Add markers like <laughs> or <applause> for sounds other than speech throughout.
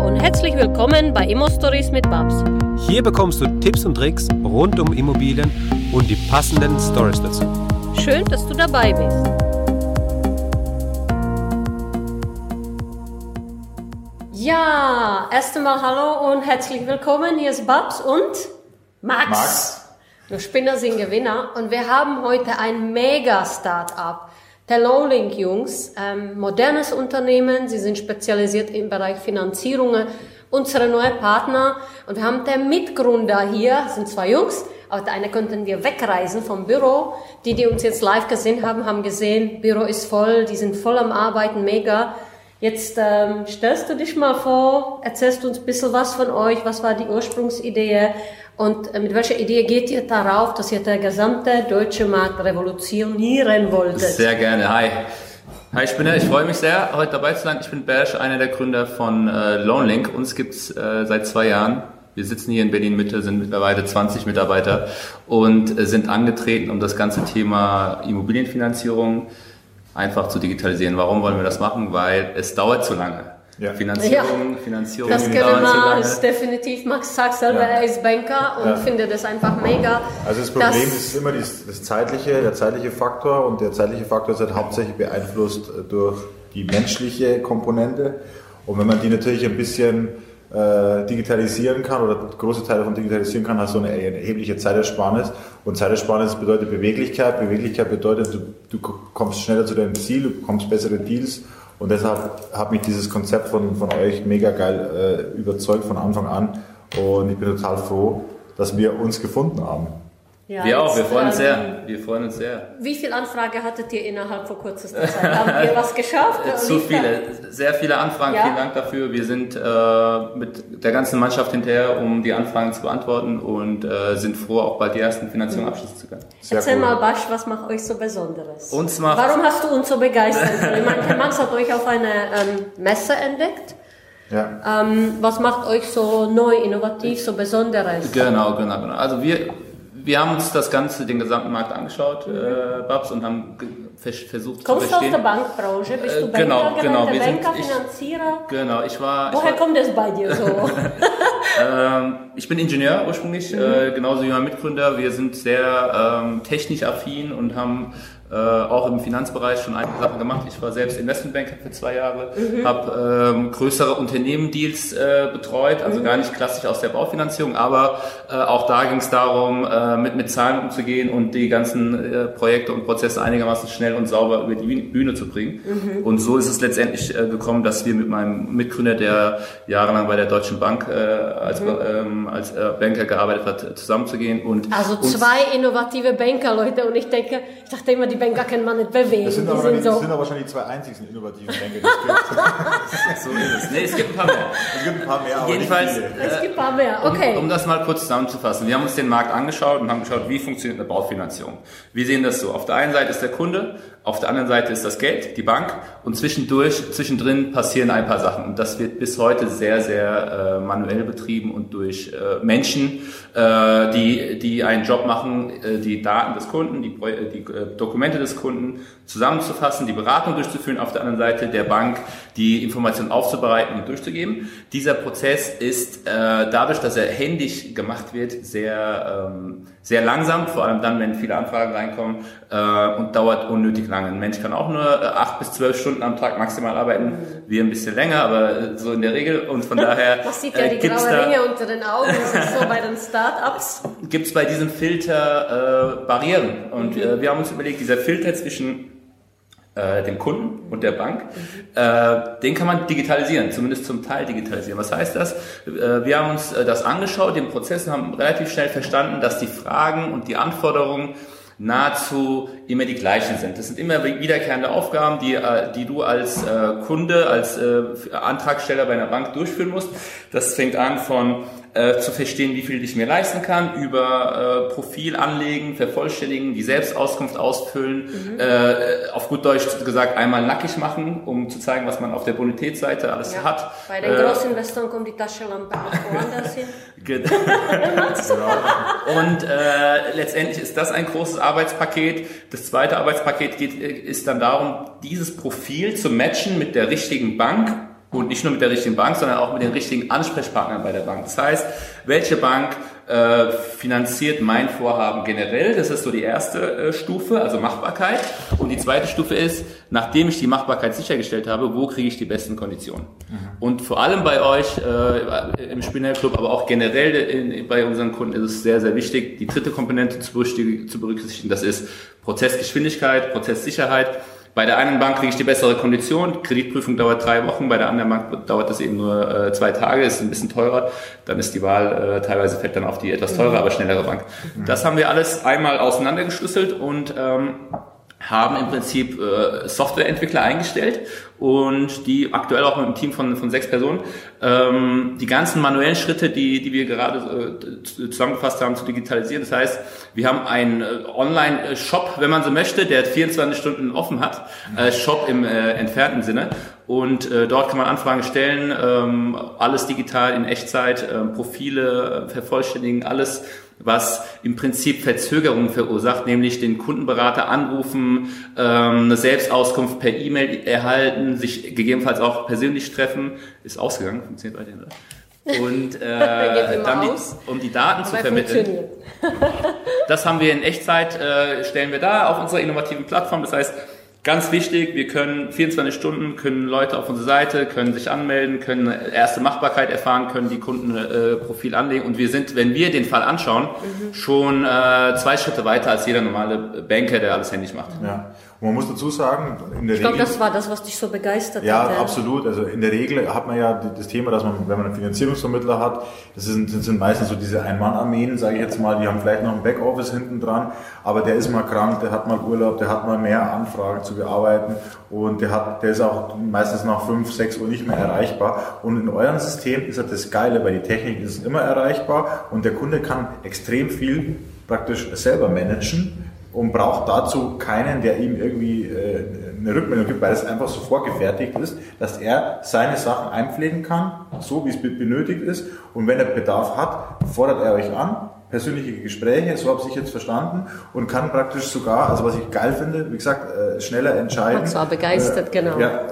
und herzlich willkommen bei Immo Stories mit Babs. Hier bekommst du Tipps und Tricks rund um Immobilien und die passenden Stories dazu. Schön, dass du dabei bist. Ja, erst einmal hallo und herzlich willkommen. Hier ist Babs und Max. Max. Wir Spinner sind Gewinner und wir haben heute ein Mega-Startup. Der Lowlink Jungs, ähm, modernes Unternehmen, sie sind spezialisiert im Bereich Finanzierungen. Unsere neue Partner. Und wir haben den Mitgründer hier, das sind zwei Jungs, aber der eine könnten wir wegreisen vom Büro. Die, die uns jetzt live gesehen haben, haben gesehen, Büro ist voll, die sind voll am Arbeiten, mega. Jetzt ähm, stellst du dich mal vor, erzählst uns ein bisschen was von euch, was war die Ursprungsidee und äh, mit welcher Idee geht ihr darauf, dass ihr der gesamte deutsche Markt revolutionieren wolltet? Sehr gerne. Hi. Hi, ich bin ich freue mich sehr, heute dabei zu sein. Ich bin Bersch, einer der Gründer von äh, Loanlink. Uns gibt's äh, seit zwei Jahren. Wir sitzen hier in Berlin-Mitte, sind mittlerweile 20 Mitarbeiter und äh, sind angetreten, um das ganze Thema Immobilienfinanzierung einfach zu digitalisieren. Warum wollen wir das machen? Weil es dauert zu lange. Ja. Finanzierung, Ja. Finanzierung Das lange. ist definitiv. Max sagt selber, Ja. er ist Banker und Ja. findet es einfach mega. Also das Problem ist immer das, das zeitliche, der zeitliche Faktor und der zeitliche Faktor ist halt hauptsächlich beeinflusst äh, durch die menschliche Komponente. Und wenn man die natürlich ein bisschen äh, digitalisieren kann oder große Teile davon digitalisieren kann, hast du eine erhebliche Zeitersparnis. Und Zeitersparnis bedeutet Beweglichkeit. Beweglichkeit bedeutet, du, du kommst schneller zu deinem Ziel, du bekommst bessere Deals. Und deshalb hat mich dieses Konzept von, von euch mega geil äh, überzeugt von Anfang an. Und ich bin total froh, dass wir uns gefunden haben. Ja, Wir auch, wir freuen uns ähm, sehr. Wir freuen uns sehr. Wie viel Anfrage hattet ihr innerhalb von kürzester Zeit? Haben ihr was geschafft? Zu viele, sehr viele Anfragen, Ja. vielen Dank dafür. Wir sind äh, mit der ganzen Mannschaft hinterher, um die Anfragen zu beantworten und äh, sind froh, auch bald die ersten Finanzierungen abschließen zu können. Sehr Erzähl cool. mal, Basch, was macht euch so besonderes? Uns macht- Warum hast du uns so begeistert? ich meine, Max hat euch auf einer ähm, Messe entdeckt. Ja. Ähm, was macht euch so neu, innovativ, so besonderes? Genau, genau, genau. Also wir, wir haben uns das Ganze, den gesamten Markt angeschaut, äh, Babs, und haben vers versucht Kommst zu du aus verstehen. der Bankbranche? Bist du Äh, Banker, genau, genau. Wir sind- Banker, ich- Finanzierer? Genau, ich war, ich Woher war kommt es bei dir so? <laughs> Ähm, ich bin Ingenieur ursprünglich, äh, genauso wie mein Mitgründer. Wir sind sehr ähm, technisch affin und haben äh, auch im Finanzbereich schon einige Sachen gemacht. Ich war selbst Investmentbanker für zwei Jahre, habe ähm, größere Unternehmen-Deals äh, betreut, also gar nicht klassisch aus der Baufinanzierung, aber äh, auch da ging es darum, äh, mit, mit Zahlen umzugehen und die ganzen äh, Projekte und Prozesse einigermaßen schnell und sauber über die Bühne zu bringen. Und so ist es letztendlich äh, gekommen, dass wir mit meinem Mitgründer, der jahrelang bei der Deutschen Bank äh, als, ähm, als äh, Banker gearbeitet hat, zusammenzugehen und Also zwei innovative Banker, Leute. Und ich denke, ich dachte immer, die Banker kann man nicht bewegen. Das sind, die aber sind die, so. das sind aber wahrscheinlich die zwei einzigsten innovativen Banker, die es gibt. <laughs> so ist es. Nee, es gibt ein paar mehr. Es gibt ein paar mehr, aber Jedenfalls, nicht viele. es gibt ein paar mehr. Okay. Um, um das mal kurz zusammenzufassen. Wir haben uns den Markt angeschaut und haben geschaut, wie funktioniert eine Baufinanzierung. Wir sehen das so. Auf der einen Seite ist der Kunde, auf der anderen Seite ist das Geld, die Bank und zwischendurch, zwischendrin passieren ein paar Sachen. Und das wird bis heute sehr, sehr äh, manuell betrieben und durch äh, Menschen, äh, die, die einen Job machen, äh, die Daten des Kunden, die, Pro- die äh, Dokumente des Kunden zusammenzufassen, die Beratung durchzuführen, auf der anderen Seite der Bank die Informationen aufzubereiten und durchzugeben. Dieser Prozess ist äh, dadurch, dass er händisch gemacht wird, sehr, ähm, sehr langsam, vor allem dann, wenn viele Anfragen reinkommen äh, und dauert unnötig lange. Ein Mensch kann auch nur äh, acht bis zwölf Stunden am Tag maximal arbeiten, wir ein bisschen länger, aber äh, so in der Regel und von <laughs> daher Man sieht ja äh, die graue Ringe unter den Augen. Das ist so bei den Startups. <laughs> gibt es bei diesem Filter äh, Barrieren. Und äh, wir haben uns überlegt, dieser Filter zwischen äh, dem Kunden und der Bank, äh, den kann man digitalisieren, zumindest zum Teil digitalisieren. Was heißt das? Äh, wir haben uns äh, das angeschaut, den Prozess und haben relativ schnell verstanden, dass die Fragen und die Anforderungen nahezu immer die gleichen sind. Das sind immer wiederkehrende Aufgaben, die, äh, die du als äh, Kunde, als äh, Antragsteller bei einer Bank durchführen musst. Das fängt an von äh, zu verstehen, wie viel ich mir leisten kann, über äh, Profil anlegen, vervollständigen, die Selbstauskunft ausfüllen, äh, auf gut Deutsch gesagt einmal nackig machen, um zu zeigen, was man auf der Bonitätsseite alles Ja. hat. Bei den Äh, Großinvestoren kommt die Taschenlampe auch woanders hin. <laughs> Ge- <laughs> Und äh, letztendlich ist das ein großes Arbeitspaket. Das zweite Arbeitspaket geht, äh, ist dann darum, dieses Profil zu matchen mit der richtigen Bank Und nicht nur mit der richtigen Bank, sondern auch mit den richtigen Ansprechpartnern bei der Bank. Das heißt, welche Bank äh, finanziert mein Vorhaben generell? Das ist so die erste äh, Stufe, also Machbarkeit. Und die zweite Stufe ist, nachdem ich die Machbarkeit sichergestellt habe, wo kriege ich die besten Konditionen? Mhm. Und vor allem bei euch äh, im Spinner-Club, aber auch generell in, bei unseren Kunden ist es sehr, sehr wichtig, die dritte Komponente zu berücksichtigen. Das ist Prozessgeschwindigkeit, Prozesssicherheit. Bei der einen Bank kriege ich die bessere Kondition, Kreditprüfung dauert drei Wochen, bei der anderen Bank dauert das eben nur äh, zwei Tage, ist ein bisschen teurer. Dann ist die Wahl, äh, teilweise fällt dann auf die etwas teure, aber schnellere Bank. Das haben wir alles einmal auseinandergeschlüsselt und ähm, haben im Prinzip äh, Softwareentwickler eingestellt und die aktuell auch mit einem Team von, von sechs Personen ähm, die ganzen manuellen Schritte, die, die wir gerade äh, zusammengefasst haben, zu digitalisieren. Das heißt, wir haben einen äh, Online-Shop, wenn man so möchte, der 24 Stunden offen hat, äh, Shop im äh, entfernten Sinne. Und äh, dort kann man Anfragen stellen, ähm, alles digital in Echtzeit, äh, Profile äh, vervollständigen, alles was im Prinzip Verzögerungen verursacht, nämlich den Kundenberater anrufen, ähm, eine Selbstauskunft per E-Mail erhalten, sich gegebenenfalls auch persönlich treffen. Ist ausgegangen, funktioniert weiterhin, oder? Und <laughs> äh, dann die, um die Daten Aber zu vermitteln. <laughs> das haben wir in Echtzeit, äh, stellen wir da auf unserer innovativen Plattform. Das heißt, Ganz wichtig, wir können 24 Stunden, können Leute auf unsere Seite, können sich anmelden, können erste Machbarkeit erfahren, können die Kundenprofil äh, anlegen und wir sind, wenn wir den Fall anschauen, mhm. schon äh, zwei Schritte weiter als jeder normale Banker, der alles händisch macht. Ja. Man muss dazu sagen, in der ich glaube, das war das, was dich so begeistert ja, hat. Ja, absolut. Also in der Regel hat man ja das Thema, dass man, wenn man einen Finanzierungsvermittler hat, das sind, das sind meistens so diese Ein-Mann-Armeen, sage ich jetzt mal, die haben vielleicht noch ein Backoffice hinten dran, aber der ist mal krank, der hat mal Urlaub, der hat mal mehr Anfragen zu bearbeiten und der hat, der ist auch meistens nach 5, 6 Uhr nicht mehr erreichbar. Und in eurem System ist halt das Geile, weil die Technik ist immer erreichbar und der Kunde kann extrem viel praktisch selber managen und braucht dazu keinen, der ihm irgendwie äh, eine Rückmeldung gibt, weil es einfach so vorgefertigt ist, dass er seine Sachen einpflegen kann, so wie es benötigt ist. Und wenn er Bedarf hat, fordert er euch an, persönliche Gespräche, so habe ich jetzt verstanden, und kann praktisch sogar, also was ich geil finde, wie gesagt, äh, schneller entscheiden. Und zwar begeistert, äh, genau. Ja,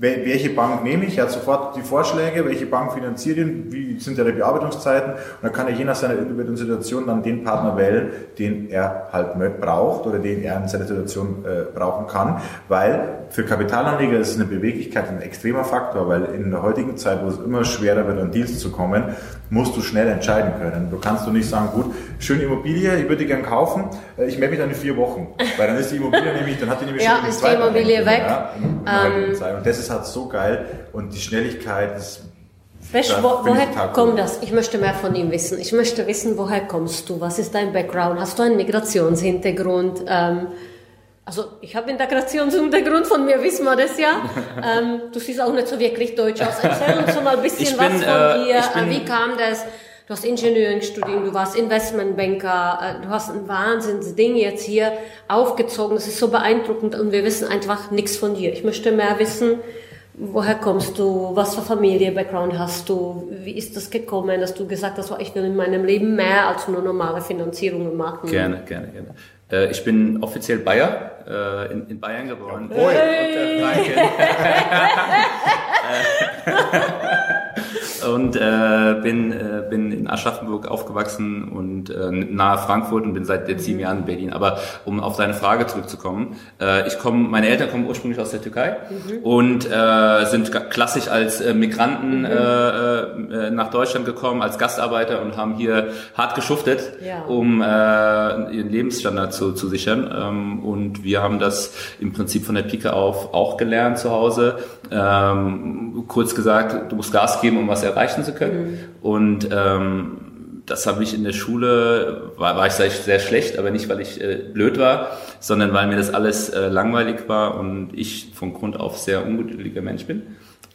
welche Bank nehme ich? Er hat sofort die Vorschläge, welche Bank finanziert ihn, wie sind ihre Bearbeitungszeiten und dann kann er je nach seiner individuellen Situation dann den Partner wählen, den er halt braucht oder den er in seiner Situation äh, brauchen kann, weil für Kapitalanleger ist eine Beweglichkeit ein extremer Faktor, weil in der heutigen Zeit, wo es immer schwerer wird, an Deals zu kommen, musst du schnell entscheiden können. Du kannst du nicht sagen, gut, schöne Immobilie, ich würde die gern kaufen, äh, ich melde mich dann in vier Wochen, weil dann ist die Immobilie <laughs> nämlich, dann hat die nämlich ja, schon ist die Immobilie weg. Ja, ähm, und das ist halt so geil und die Schnelligkeit ist Weißt, wo, woher kommt das? Ich möchte mehr von ihm wissen. Ich möchte wissen, woher kommst du? Was ist dein Background? Hast du einen Migrationshintergrund? Ähm, also ich habe Integrationshintergrund, von mir wissen wir das ja. <laughs> ähm, du siehst auch nicht so wirklich deutsch aus. Erzähl uns mal ein bisschen bin, was von äh, dir. Bin, Wie kam das? Du hast Engineering studiert, du warst Investmentbanker, äh, du hast ein Wahnsinnsding jetzt hier aufgezogen. Das ist so beeindruckend und wir wissen einfach nichts von dir. Ich möchte mehr wissen, woher kommst du, was für Familie, Background hast du, wie ist das gekommen, dass du gesagt hast, ich will in meinem Leben mehr als nur normale Finanzierungen machen. Gerne, gerne, gerne. Äh, ich bin offiziell Bayer, äh, in, in Bayern geboren. Hey. und <laughs> <laughs> äh, <laughs> bin, äh, bin in Aschaffenburg aufgewachsen und äh, nahe Frankfurt und bin seit jetzt sieben Jahren in Berlin. Aber um auf deine Frage zurückzukommen, äh, ich komme, meine Eltern kommen ursprünglich aus der Türkei mhm. und äh, sind klassisch als äh, Migranten mhm. äh, äh, nach Deutschland gekommen, als Gastarbeiter und haben hier hart geschuftet, ja. um äh, ihren Lebensstandard zu, zu sichern. Ähm, und wir haben das im Prinzip von der Pike auf auch gelernt zu Hause. Ähm, kurz gesagt, du musst Gas geben, um was erreichen zu können. Mhm. Und ähm, das habe ich in der Schule, war, war ich sehr, sehr schlecht, aber nicht, weil ich äh, blöd war, sondern weil mir das alles äh, langweilig war und ich von Grund auf sehr ungeduldiger Mensch bin.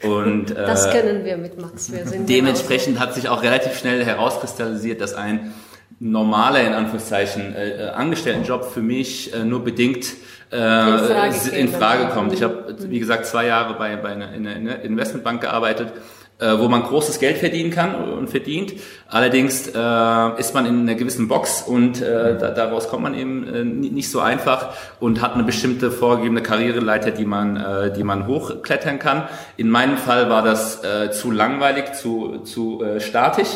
Und, <laughs> das äh, kennen wir mit Max. Wir sind dementsprechend hat sich auch relativ schnell herauskristallisiert, dass ein normale, in Anführungszeichen, äh, äh Angestelltenjob für mich äh, nur bedingt äh, in Frage, in Frage kommt. Ich habe, wie gesagt, zwei Jahre bei, bei einer, in einer Investmentbank gearbeitet äh, wo man großes Geld verdienen kann und verdient. Allerdings äh, ist man in einer gewissen Box und äh, da, daraus kommt man eben äh, nicht so einfach und hat eine bestimmte vorgegebene Karriereleiter, die man, äh, die man hochklettern kann. In meinem Fall war das äh, zu langweilig, zu, zu äh, statisch.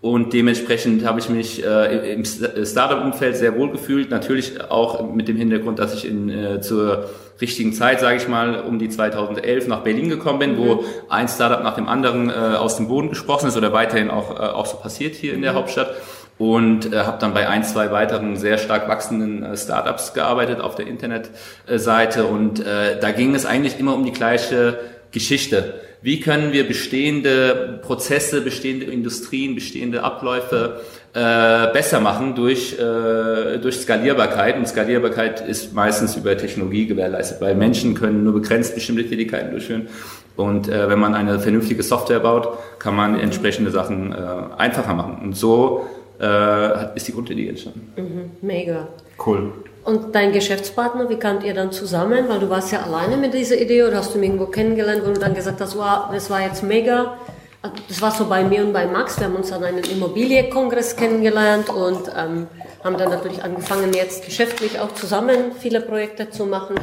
Und dementsprechend habe ich mich äh, im Startup-Umfeld sehr wohl gefühlt. Natürlich auch mit dem Hintergrund, dass ich in, äh, zur richtigen Zeit, sage ich mal, um die 2011 nach Berlin gekommen bin, mhm. wo ein Startup nach dem anderen äh, aus dem Boden gesprochen ist oder weiterhin auch, äh, auch so passiert hier in der mhm. Hauptstadt und äh, habe dann bei ein, zwei weiteren sehr stark wachsenden äh, Startups gearbeitet auf der Internetseite und äh, da ging es eigentlich immer um die gleiche Geschichte. Wie können wir bestehende Prozesse, bestehende Industrien, bestehende Abläufe äh, besser machen durch, äh, durch Skalierbarkeit? Und Skalierbarkeit ist meistens über Technologie gewährleistet, weil Menschen können nur begrenzt bestimmte Tätigkeiten durchführen. Und äh, wenn man eine vernünftige Software baut, kann man entsprechende Sachen äh, einfacher machen. Und so äh, ist die Grundidee entstanden. Mhm, mega. Cool. Und dein Geschäftspartner, wie kamt ihr dann zusammen? Weil du warst ja alleine mit dieser Idee oder hast du ihn irgendwo kennengelernt, wo du dann gesagt hast, wow, das war jetzt mega. Das war so bei mir und bei Max. Wir haben uns an einem Immobilienkongress kennengelernt und ähm, haben dann natürlich angefangen, jetzt geschäftlich auch zusammen viele Projekte zu machen.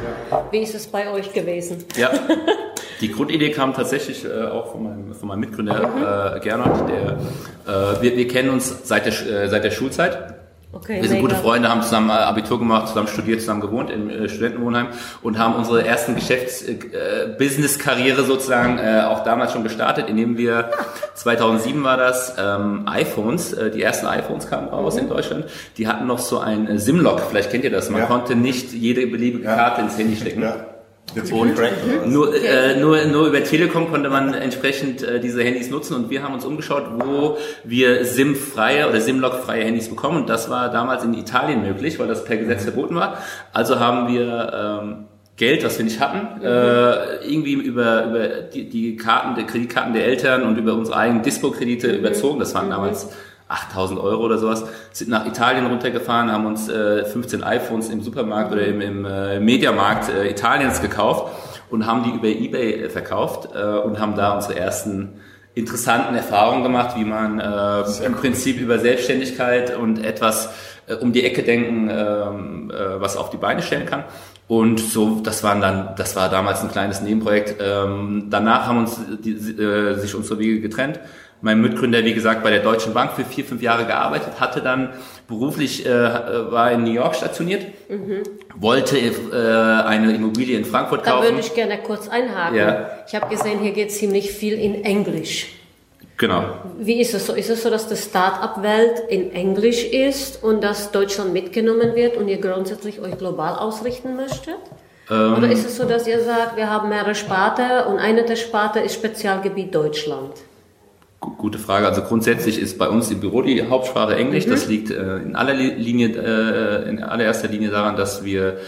Wie ist es bei euch gewesen? Ja, <laughs> die Grundidee kam tatsächlich äh, auch von meinem, von meinem Mitgründer mhm. äh, Gernot. Der, äh, wir, wir kennen uns seit der, äh, seit der Schulzeit. Okay, wir sind mega. gute Freunde, haben zusammen äh, Abitur gemacht, zusammen studiert, zusammen gewohnt im äh, Studentenwohnheim und haben unsere ersten Geschäfts-Business-Karriere äh, sozusagen äh, auch damals schon gestartet, indem wir 2007 war das ähm, iPhones, äh, die ersten iPhones kamen raus mhm. in Deutschland. Die hatten noch so ein SIM-Lock, vielleicht kennt ihr das. Man ja. konnte nicht jede beliebige Karte ja. ins Handy stecken. Ja. Und nur, äh, nur, nur über Telekom konnte man entsprechend äh, diese Handys nutzen und wir haben uns umgeschaut, wo wir SIM-freie oder SIM-Lock-freie Handys bekommen und das war damals in Italien möglich, weil das per Gesetz verboten war. Also haben wir ähm, Geld, was wir nicht hatten, mhm. äh, irgendwie über, über die, die Karten, die Kreditkarten der Eltern und über unsere eigenen Dispo-Kredite mhm. überzogen. Das waren mhm. damals 8000 Euro oder sowas, sind nach Italien runtergefahren, haben uns äh, 15 iPhones im Supermarkt oder im, im äh, Mediamarkt äh, Italiens gekauft und haben die über Ebay äh, verkauft äh, und haben da unsere ersten interessanten Erfahrungen gemacht, wie man äh, im. Prinzip über Selbstständigkeit und etwas äh, um die Ecke denken, ähm, äh, was auf die Beine stellen kann. Und so, das waren dann, das war damals ein kleines Nebenprojekt. Ähm, danach haben uns die, äh, sich unsere Wege getrennt mein Mitgründer, wie gesagt, bei der Deutschen Bank für vier, fünf Jahre gearbeitet, hatte dann beruflich, äh, war in New York stationiert, mhm. wollte äh, eine Immobilie in Frankfurt kaufen. Da würde ich gerne kurz einhaken. Ja. Ich habe gesehen, hier geht ziemlich viel in Englisch. Genau. Wie ist es so? Ist es so, dass die Start-up-Welt in Englisch ist und dass Deutschland mitgenommen wird und ihr grundsätzlich euch global ausrichten möchtet? Ähm, Oder ist es so, dass ihr sagt, wir haben mehrere Sparte und eine der Sparte ist Spezialgebiet Deutschland? Gute Frage. Also grundsätzlich ist bei uns im Büro die Hauptsprache Englisch. Mhm. Das liegt äh, in aller Linie, äh, in allererster Linie daran, dass wir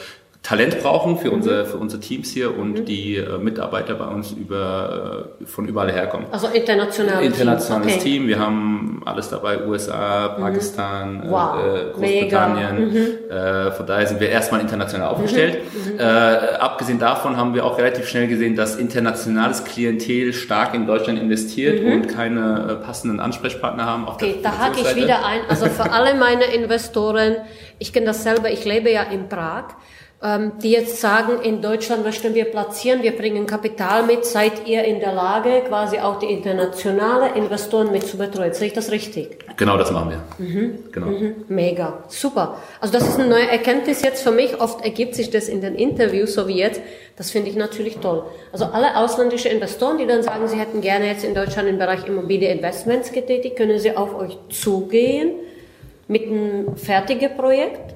Talent brauchen für, mhm. unsere, für unsere Teams hier und mhm. die äh, Mitarbeiter bei uns über, äh, von überall herkommen. Also internationales Internationales Team. Okay. Wir haben alles dabei, USA, mhm. Pakistan, äh, wow. äh, Großbritannien. Mhm. Äh, von daher sind wir erstmal international aufgestellt. Mhm. Äh, abgesehen davon haben wir auch relativ schnell gesehen, dass internationales Klientel stark in Deutschland investiert und keine passenden Ansprechpartner haben. okay, da hake ich wieder ein. Also für alle meine Investoren, ich kenne das selber, ich lebe ja in Prag die jetzt sagen, in Deutschland möchten wir platzieren, wir bringen Kapital mit, seid ihr in der Lage, quasi auch die internationale Investoren mit zu betreuen? Sehe ich das richtig? Genau, das machen wir. Mhm. Genau. Mhm. Mega, super. Also das ist eine neue Erkenntnis jetzt für mich. Oft ergibt sich das in den Interviews, so wie jetzt. Das finde ich natürlich toll. Also alle ausländische Investoren, die dann sagen, sie hätten gerne jetzt in Deutschland im Bereich Immobilieninvestments getätigt, können sie auf euch zugehen mit einem fertigen Projekt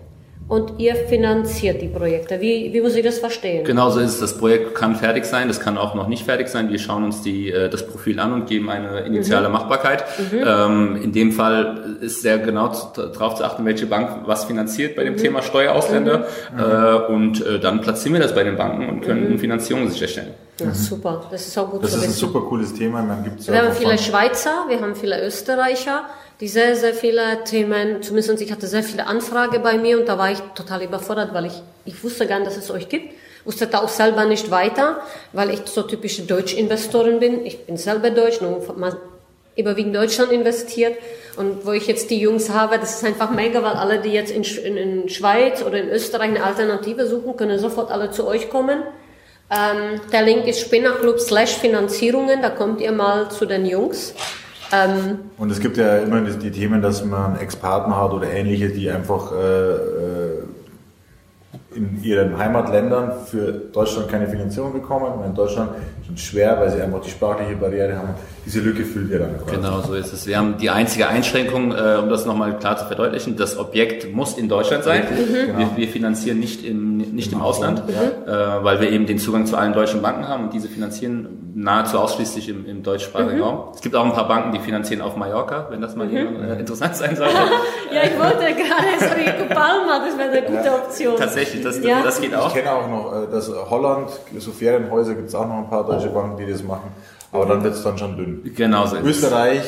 und ihr finanziert die Projekte. Wie, wie muss ich das verstehen? Genau so ist es. Das Projekt kann fertig sein, das kann auch noch nicht fertig sein. Wir schauen uns die, äh, das Profil an und geben eine initiale mhm. Machbarkeit. Mhm. Ähm, in dem Fall ist sehr genau darauf zu achten, welche Bank was finanziert bei dem mhm. Thema Steuerausländer. Mhm. Äh, und äh, dann platzieren wir das bei den Banken und können mhm. Finanzierung sicherstellen. Ja, super. Das ist auch gut Das zu ist ein wissen. super cooles Thema. Man gibt's Wir ja haben viele Schweizer, wir haben viele Österreicher, die sehr, sehr viele Themen, zumindest ich hatte sehr viele Anfragen bei mir und da war ich total überfordert, weil ich, ich wusste gar nicht, dass es euch gibt. Wusste da auch selber nicht weiter, weil ich so typische Deutsch-Investorin bin. Ich bin selber Deutsch, nur überwiegend Deutschland investiert. Und wo ich jetzt die Jungs habe, das ist einfach mega, weil alle, die jetzt in, in, in Schweiz oder in Österreich eine Alternative suchen, können sofort alle zu euch kommen. Ähm, der Link ist Spinnerclub slash Finanzierungen, da kommt ihr mal zu den Jungs. Ähm, Und es gibt ja immer die, Themen, dass man Ex-Partner hat oder ähnliche, die einfach äh, äh, in ihren Heimatländern für Deutschland keine Finanzierung bekommen. Und in Deutschland es schwer, weil sie einfach die sprachliche Barriere haben. Diese Lücke füllt ihr dann quasi. Genau, so ist es. Wir haben die einzige Einschränkung, äh, um das nochmal klar zu verdeutlichen, das Objekt muss in Deutschland sein. Genau. Wir, wir finanzieren nicht im, nicht im Ausland, äh, weil wir eben den Zugang zu allen deutschen Banken haben und diese finanzieren nahezu ausschließlich im, im deutschsprachigen Raum. Es gibt auch ein paar Banken, die finanzieren auf Mallorca, wenn das mal jemand, äh, interessant sein sollte. <laughs> ja, ich wollte gerade so Rico Palma, das wäre eine gute Option. Tatsächlich, das, Ja. das geht Ich auch. kenne auch noch, äh, dass Holland, so Ferienhäuser gibt es auch noch ein paar deutsche Banken, die das machen. Aber dann wird es dann schon dünn. Genau so ist es. Österreich,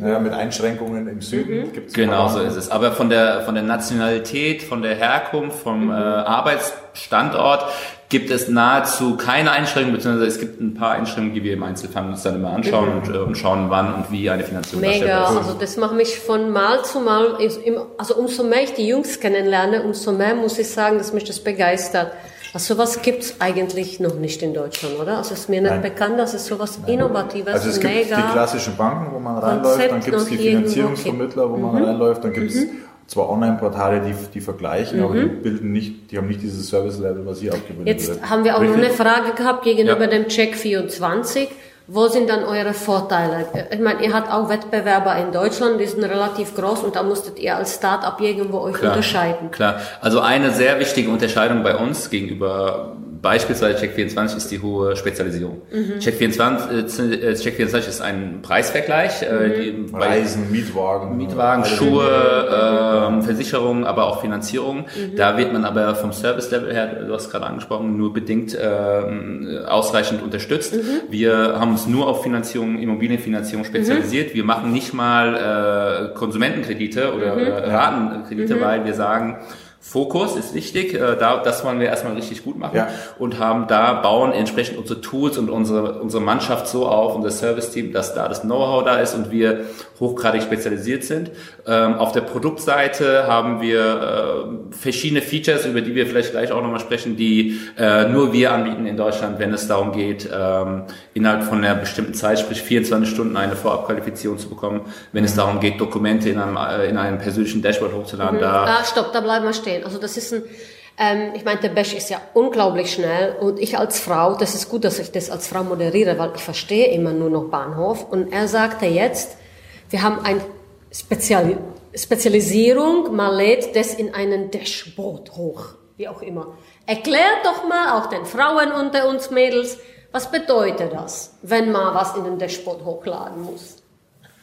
ja, mit Einschränkungen im Süden gibt es Genau so ist es. Aber von der, von der Nationalität, von der Herkunft, vom äh, Arbeitsstandort gibt es nahezu keine Einschränkungen, beziehungsweise es gibt ein paar Einschränkungen, die wir im Einzelfall uns dann immer anschauen und, äh, und schauen, wann und wie eine Finanzierung Mega, darstellbar also das macht mich von Mal zu Mal, ist also umso mehr ich die Jungs kennenlerne, umso mehr muss ich sagen, dass mich das begeistert. Also sowas gibt's eigentlich noch nicht in Deutschland, oder? Also es ist mir nicht Nein. bekannt, dass es sowas Innovatives, Also es gibt die klassischen Banken, wo man Konzept reinläuft, dann gibt es die Finanzierungsvermittler, wo man reinläuft, dann gibt es zwar Online-Portale, die, die vergleichen, aber die bilden nicht, die haben nicht dieses Service-Level, was hier abgebildet Jetzt wird. haben wir auch noch eine Richtig? Frage gehabt gegenüber Ja. dem Check 24. Wo sind dann eure Vorteile? Ich meine, ihr habt auch Wettbewerber in Deutschland, die sind relativ groß und da musstet ihr als Start-up irgendwo euch unterscheiden. Klar. Also eine sehr wichtige Unterscheidung bei uns gegenüber beispielsweise Check24 ist die hohe Spezialisierung. Mhm. Check24, äh, Check24 ist ein Preisvergleich. Äh, die, bei Reisen, Mietwagen. Mietwagen, Schuhe, ähm, Versicherungen, aber auch Finanzierung. Mhm. Da wird man aber vom Service-Level her, du hast gerade angesprochen, nur bedingt ähm, ausreichend unterstützt. Mhm. Wir haben uns nur auf Finanzierung, Immobilienfinanzierung spezialisiert. Wir machen nicht mal äh, Konsumentenkredite oder Mhm. äh, Ratenkredite, weil wir sagen, Fokus ist wichtig, äh, da, das wollen wir erstmal richtig gut machen Ja. und haben da, bauen entsprechend unsere Tools und unsere, unsere Mannschaft so auf, unser Service-Team, dass da das Know-how da ist und wir hochgradig spezialisiert sind. Ähm, auf der Produktseite haben wir äh, verschiedene Features, über die wir vielleicht gleich auch nochmal sprechen, die äh, nur wir anbieten in Deutschland, wenn es darum geht, ähm, innerhalb von einer bestimmten Zeit, sprich 24 Stunden, eine Vorabqualifizierung zu bekommen, wenn es darum geht, Dokumente in einem, äh, in einem persönlichen Dashboard hochzuladen. Da Ah, stopp, da bleiben wir stehen. Also das ist ein, ähm, ich meine, der Bash ist ja unglaublich schnell und ich als Frau, das ist gut, dass ich das als Frau moderiere, weil ich verstehe immer nur noch Bahnhof und er sagte jetzt, wir haben ein Spezial Spezialisierung, man lädt das in einen Dashboard hoch, wie auch immer. Erklärt doch mal auch den Frauen unter uns Mädels, was bedeutet das, wenn man was in den Dashboard hochladen muss?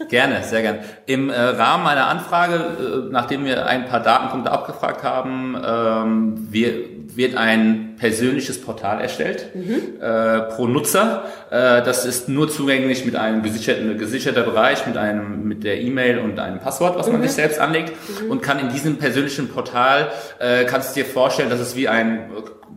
Gerne, sehr gerne. Im äh, Rahmen einer Anfrage, äh, nachdem wir ein paar Datenpunkte abgefragt haben, ähm, wir, wird ein persönliches Portal erstellt äh, pro Nutzer. Äh, das ist nur zugänglich mit einem gesicherten gesicherter Bereich, mit einem mit der E-Mail und einem Passwort, was man sich selbst anlegt und kann in diesem persönlichen Portal äh, kannst du dir vorstellen, dass es wie ein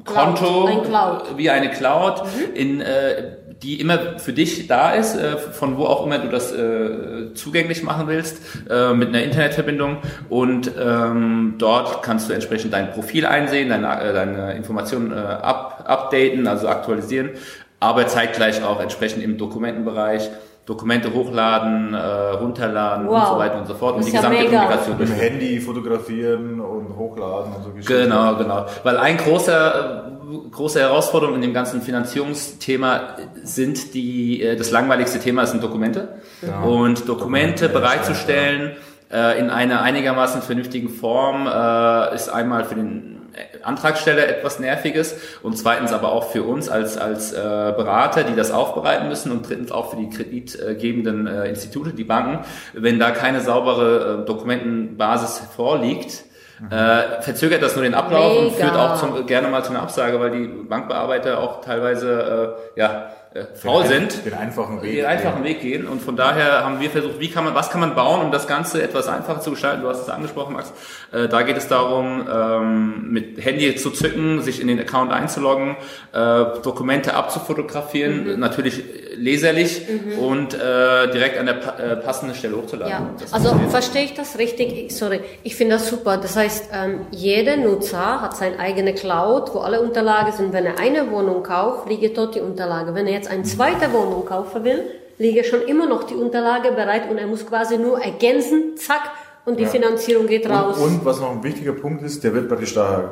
Konto, ein Cloud. wie eine Cloud, in, äh, die immer für dich da ist, äh, von wo auch immer du das äh, zugänglich machen willst, äh, mit einer Internetverbindung. Und ähm, dort kannst du entsprechend dein Profil einsehen, deine, deine Informationen up, updaten, also aktualisieren, aber zeitgleich auch entsprechend im Dokumentenbereich Dokumente hochladen, äh, runterladen und Wow. so weiter und so fort. Und Das die ja gesamte mega. Kommunikation Mit dem. Handy fotografieren und hochladen und so Geschichten. Genau, genau. Weil ein großer, äh, große Herausforderung in dem ganzen Finanzierungsthema sind die, äh, das langweiligste Thema sind Dokumente. Und Dokumente bereitzustellen äh, in einer einigermaßen vernünftigen Form äh, ist einmal für den Antragsteller etwas Nerviges und zweitens aber auch für uns als, als äh, Berater, die das aufbereiten müssen und drittens auch für die kreditgebenden äh, Institute, die Banken, wenn da keine saubere äh, Dokumentenbasis vorliegt, äh, verzögert das nur den Ablauf und Mega. führt auch zum, gerne mal zu einer Absage, weil die Bankbearbeiter auch teilweise äh, ja faul den, sind, den einfachen Weg. den einfachen Weg gehen. Und von daher haben wir versucht, wie kann man, was kann man bauen, um das Ganze etwas einfacher zu gestalten. Du hast es angesprochen, Max. Äh, da geht es darum, ähm, mit Handy zu zücken, sich in den Account einzuloggen, äh, Dokumente abzufotografieren, Mhm. natürlich leserlich und äh, direkt an der pa äh, passenden Stelle hochzuladen. Ja, also verstehe ich das richtig? Ich- Sorry, ich finde das super. Das heißt, ähm, jeder Nutzer hat seine eigene Cloud, wo alle Unterlagen sind. Wenn er eine Wohnung kauft, liegt dort die Unterlage. Wenn er jetzt eine zweite Wohnung kaufen will, liegt schon immer noch die Unterlage bereit und er muss quasi nur ergänzen, zack, und die Ja. Finanzierung geht raus. Und, und was noch ein wichtiger Punkt ist, der wird praktisch da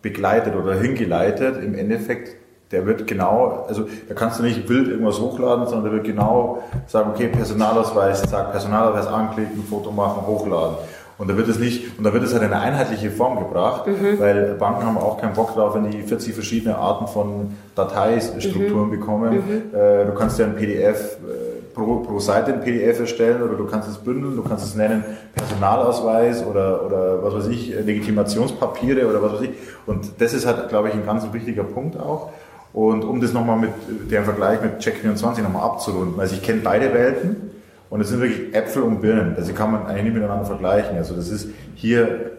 begleitet oder hingeleitet. Im Endeffekt, der wird genau, also da kannst du nicht wild irgendwas hochladen, sondern der wird genau sagen, okay, Personalausweis, zack, Personalausweis anklicken, Foto machen, hochladen. Und da wird es nicht, und da wird es halt in eine einheitliche Form gebracht, weil Banken haben auch keinen Bock drauf, wenn die 40 verschiedene Arten von Dateistrukturen bekommen. Äh, du kannst ja ein PDF äh, pro, pro Seite ein PDF erstellen oder du kannst es bündeln, du kannst es nennen Personalausweis oder, oder was weiß ich, Legitimationspapiere oder was weiß ich. Und das ist halt, glaube ich, ein ganz wichtiger Punkt auch. Und um das nochmal mit dem Vergleich mit Check24 nochmal abzurunden, also ich kenne beide Welten und es sind wirklich Äpfel und Birnen, also kann man eigentlich nicht miteinander vergleichen. Also das ist hier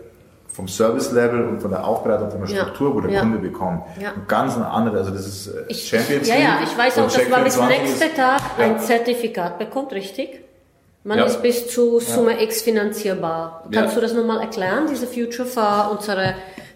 vom Service-Level und von der Aufbereitung, von der Ja. Struktur, wo der Ja. Kunde bekommt. Ja. Ein ganz anderes, also das ist äh, Ich, Champions ja, League. ja, ich weiß auch, und dass man bis Check24 nächsten Tag Ja. ein Zertifikat bekommt, richtig? Man Ja. ist bis zu Summe X finanzierbar. Ja. Kannst du das nochmal erklären, diese Future für unsere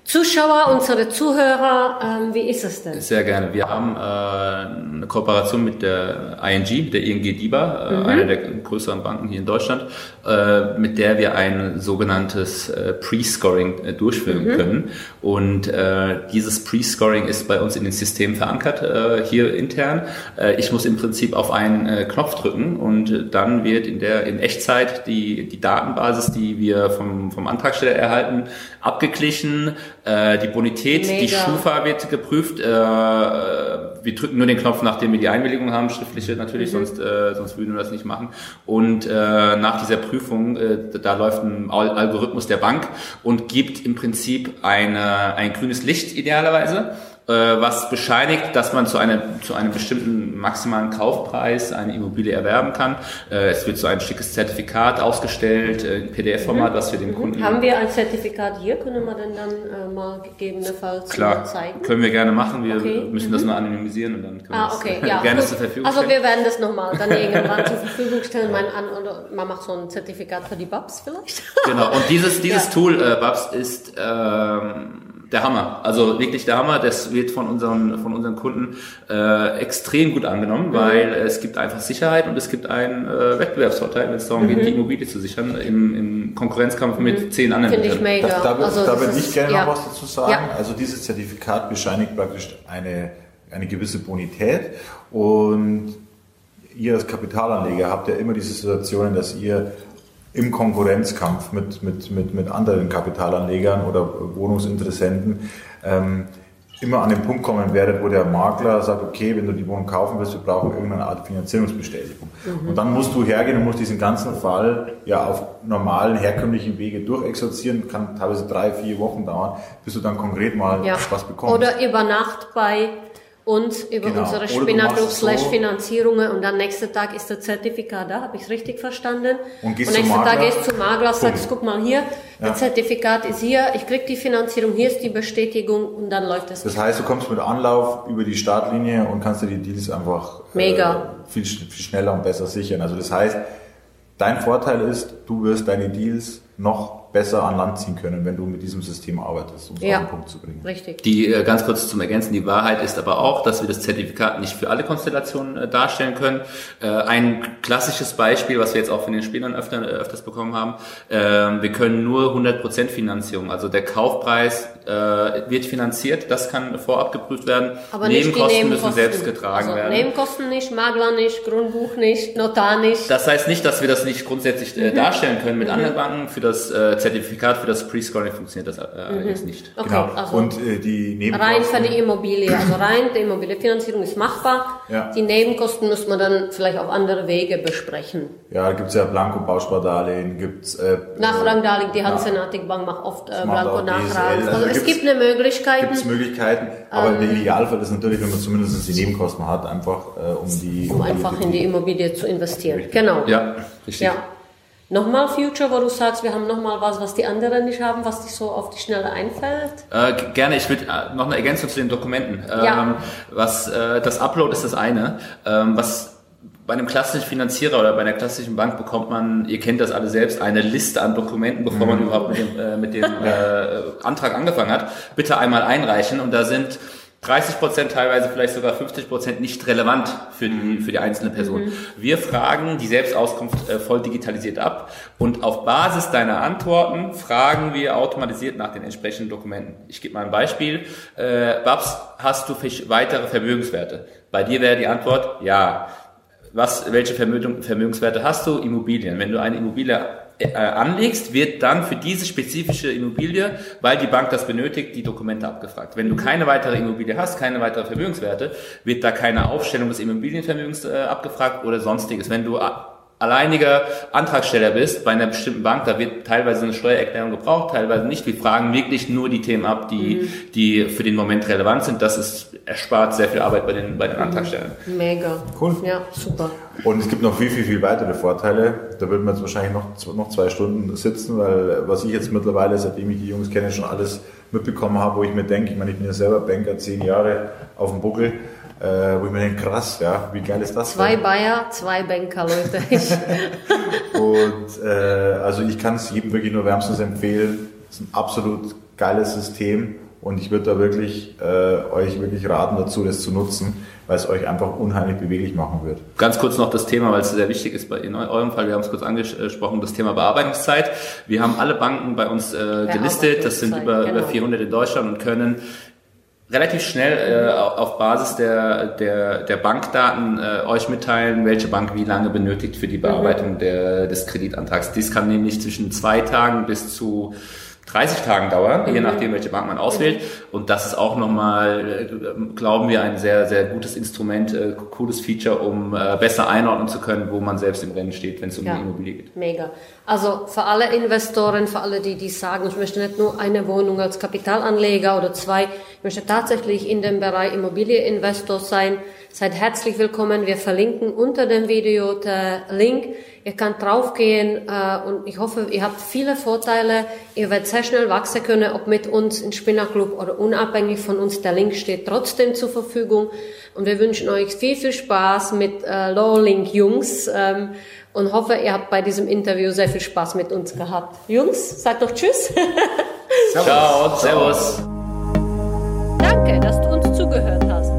Zuschauer, unsere Zuhörer? Ähm, wie ist es denn? Sehr gerne. Wir haben äh, eine Kooperation mit der ING, mit der ING DIBA, Mhm. äh, einer der größeren Banken hier in Deutschland, äh, mit der wir ein sogenanntes äh, Pre-Scoring äh, durchführen Mhm. können. Und äh, dieses Pre-Scoring ist bei uns in den Systemen verankert, äh, hier intern. Äh, ich muss im Prinzip auf einen äh, Knopf drücken und dann wird in der in Echtzeit die, die Datenbasis, die wir vom, vom Antragsteller erhalten, abgeglichen, äh, die Bonität, die Mega. Schufa wird geprüft. Äh, wir drücken nur den Knopf, nachdem wir die Einwilligung haben, schriftliche natürlich, Mhm. sonst, äh, sonst würden wir das nicht machen. Und äh, nach dieser Prüfung, äh, da läuft ein Al Algorithmus der Bank und gibt im Prinzip eine, ein grünes Licht idealerweise äh, was bescheinigt, dass man zu, einer, zu einem bestimmten maximalen Kaufpreis eine Immobilie erwerben kann. Äh, es wird so ein schickes Zertifikat ausgestellt, äh, in PDF-Format, was wir dem Kunden Mhm. Haben wir ein Zertifikat hier? Können wir denn dann äh, mal gegebenenfalls Klar, zeigen? können wir gerne machen. Wir Okay. müssen das nur anonymisieren und dann können Ah, wir okay, das <laughs> ja. gerne gut. zur Verfügung also stellen. wir werden das nochmal dann <laughs> irgendwann zur Verfügung stellen. Man, an, oder man macht so ein Zertifikat für die Babs vielleicht. Genau, und dieses, <laughs> dieses Ja. Tool, äh, Babs, ist ähm, der Hammer. Also wirklich der Hammer. Das wird von unseren, von unseren Kunden äh, extrem gut Mhm. angenommen, weil es gibt einfach Sicherheit und es gibt einen äh, Wettbewerbsvorteil, wenn es darum geht, die Immobilie zu sichern, im, im Konkurrenzkampf mit zehn anderen. Mhm. Finde ich mega. Da, da, also, da würde ich gerne ja. noch was dazu sagen. Ja. Also dieses Zertifikat bescheinigt praktisch eine, eine gewisse Bonität und ihr als Kapitalanleger habt ja immer diese Situationen, dass ihr im Konkurrenzkampf mit, mit, mit, mit anderen Kapitalanlegern oder Wohnungsinteressenten ähm, immer an den Punkt kommen werdet, wo der Makler sagt, okay, wenn du die Wohnung kaufen willst, wir brauchen irgendeine Art Finanzierungsbestätigung. Und dann musst du hergehen und musst diesen ganzen Fall ja auf normalen, herkömmlichen Wege durchexerzieren, kann teilweise drei, vier Wochen dauern, bis du dann konkret mal Ja. was bekommst. Oder über Nacht bei uns über Genau. unsere es slash so. Finanzierungen und dann nächsten Tag ist das Zertifikat da, habe ich es richtig verstanden? Und und nächsten Tag gehst du zum Makler, sagst, guck mal hier, Ja. das Zertifikat ist hier, ich krieg die Finanzierung, hier ist die Bestätigung und dann läuft es. Das heißt, du kommst mit Anlauf über die Startlinie und kannst dir die Deals einfach Mega. Äh, viel, viel schneller und besser sichern. Also das heißt, dein Vorteil ist, du wirst deine Deals noch besser an Land ziehen können, wenn du mit diesem System arbeitest, um es Ja. auf den Punkt zu bringen. Richtig. Die äh, ganz kurz zum Ergänzen, die Wahrheit ist aber auch, dass wir das Zertifikat nicht für alle Konstellationen äh, darstellen können. Äh, ein klassisches Beispiel, was wir jetzt auch von den Spielern öfter, öfters bekommen haben, äh, wir können nur 100% Finanzierung, also der Kaufpreis äh, wird finanziert, das kann vorab geprüft werden. Aber Nebenkosten müssen Nebenkosten. selbst getragen also werden. Nebenkosten nicht, Makler nicht, Grundbuch nicht, Notar nicht. Das heißt nicht, dass wir das nicht grundsätzlich Mhm. äh, darstellen können mit anderen Banken. Für das äh, Zertifikat, für das Pre-Scoring funktioniert das äh, allerdings nicht. Okay, Genau. also und äh, die rein für Nebenkosten, die Immobilie, also rein die Immobilienfinanzierung ist machbar. Ja. Die Nebenkosten muss man dann vielleicht auf andere Wege besprechen. ja, gibt's ja Blanko-Bauspardarlehen, gibt's äh, Nachrangdarlehen, die Ja. Hanseatic Bank macht oft äh, Es gibt eine Möglichkeit. Gibt es Möglichkeiten, aber Ähm. der Idealfall ist natürlich, wenn man zumindest die Nebenkosten hat, einfach äh, um die... um einfach in die Immobilie zu investieren. Genau. Ja, richtig. Ja. Nochmal Future, wo du sagst, wir haben nochmal was, was die anderen nicht haben, was dich so auf die Schnelle einfällt. Äh, gerne, ich würde äh, noch eine Ergänzung zu den Dokumenten. Ähm, Ja. was, äh, das Upload ist das eine. Ähm, was bei einem klassischen Finanzierer oder bei einer klassischen Bank bekommt man, ihr kennt das alle selbst, eine Liste an Dokumenten, bevor man überhaupt mit dem, äh, mit dem <laughs> äh, Antrag angefangen hat. Bitte einmal einreichen und da sind 30 Prozent, teilweise vielleicht sogar 50 Prozent nicht relevant für die, für die einzelne Person. Wir fragen die Selbstauskunft äh, voll digitalisiert ab und auf Basis deiner Antworten fragen wir automatisiert nach den entsprechenden Dokumenten. Ich gebe mal ein Beispiel. Äh, Babs, hast du weitere Vermögenswerte? Bei dir wäre die Antwort ja. Was, welche Vermögen, Vermögenswerte hast du? Immobilien. Wenn du eine Immobilie äh, anlegst, wird dann für diese spezifische Immobilie, weil die Bank das benötigt, die Dokumente abgefragt. Wenn du keine weitere Immobilie hast, keine weitere Vermögenswerte, wird da keine Aufstellung des Immobilienvermögens äh, abgefragt oder sonstiges. Wenn du a- alleiniger Antragsteller bist bei einer bestimmten Bank, da wird teilweise eine Steuererklärung gebraucht, teilweise nicht. Wir fragen wirklich nur die Themen ab, die, die für den Moment relevant sind. Das ist erspart sehr viel Arbeit bei den, bei den Antragstellern. Mega. Cool. Ja, super. Und es gibt noch viel, viel, viel weitere Vorteile. Da würden wir jetzt wahrscheinlich noch, noch zwei Stunden sitzen, weil was ich jetzt mittlerweile, seitdem ich die Jungs kenne, schon alles mitbekommen habe, wo ich mir denke, ich meine, ich bin ja selber Banker, zehn Jahre auf dem Buckel, äh, wo ich mir denke, krass, ja, wie geil ist das? Zwei denn? Bayer, zwei Banker, Leute. Ich, <laughs> <laughs> Und äh, also ich kann es jedem wirklich nur wärmstens empfehlen. Es ist ein absolut geiles System und ich würde da wirklich äh, euch wirklich raten dazu, das zu nutzen, weil es euch einfach unheimlich beweglich machen wird. Ganz kurz noch das Thema, weil es sehr wichtig ist bei in eurem Fall, wir haben es kurz angesprochen, das Thema Bearbeitungszeit. Wir haben alle Banken bei uns äh, gelistet, das sind über, Bearbeitungszeit, über genau. 400 in Deutschland und können relativ schnell äh, auf Basis der, der, der Bankdaten äh, euch mitteilen, welche Bank wie lange benötigt für die Bearbeitung der, des Kreditantrags. Dies kann nämlich zwischen zwei Tagen bis zu 30 Tagen dauern, je nachdem, welche Bank man auswählt. Und das ist auch nochmal, äh, glauben wir, ein sehr, sehr gutes Instrument, äh, cooles Feature, um äh, besser einordnen zu können, wo man selbst im Rennen steht, wenn es um Ja. die Immobilie geht. Mega. Also für alle Investoren, für alle, die, die sagen, ich möchte nicht nur eine Wohnung als Kapitalanleger oder zwei, ich möchte tatsächlich in dem Bereich Immobilieninvestor sein, seid herzlich willkommen. Wir verlinken unter dem Video den Link. Ihr könnt draufgehen äh, und ich hoffe, ihr habt viele Vorteile. Ihr werdet sehr schnell wachsen können, ob mit uns im Spinner Club oder unabhängig von uns. Der Link steht trotzdem zur Verfügung. Und wir wünschen euch viel, viel Spaß mit äh, Low Link Jungs. Ähm, und hoffe, ihr habt bei diesem Interview sehr viel Spaß mit uns gehabt. Jungs, sagt doch Tschüss. <laughs> Ciao, Servus. Danke, dass du uns zugehört hast.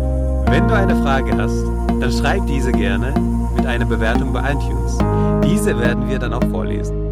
Wenn du eine Frage hast, dann schreib diese gerne mit einer Bewertung bei iTunes. Diese werden wir dann auch vorlesen.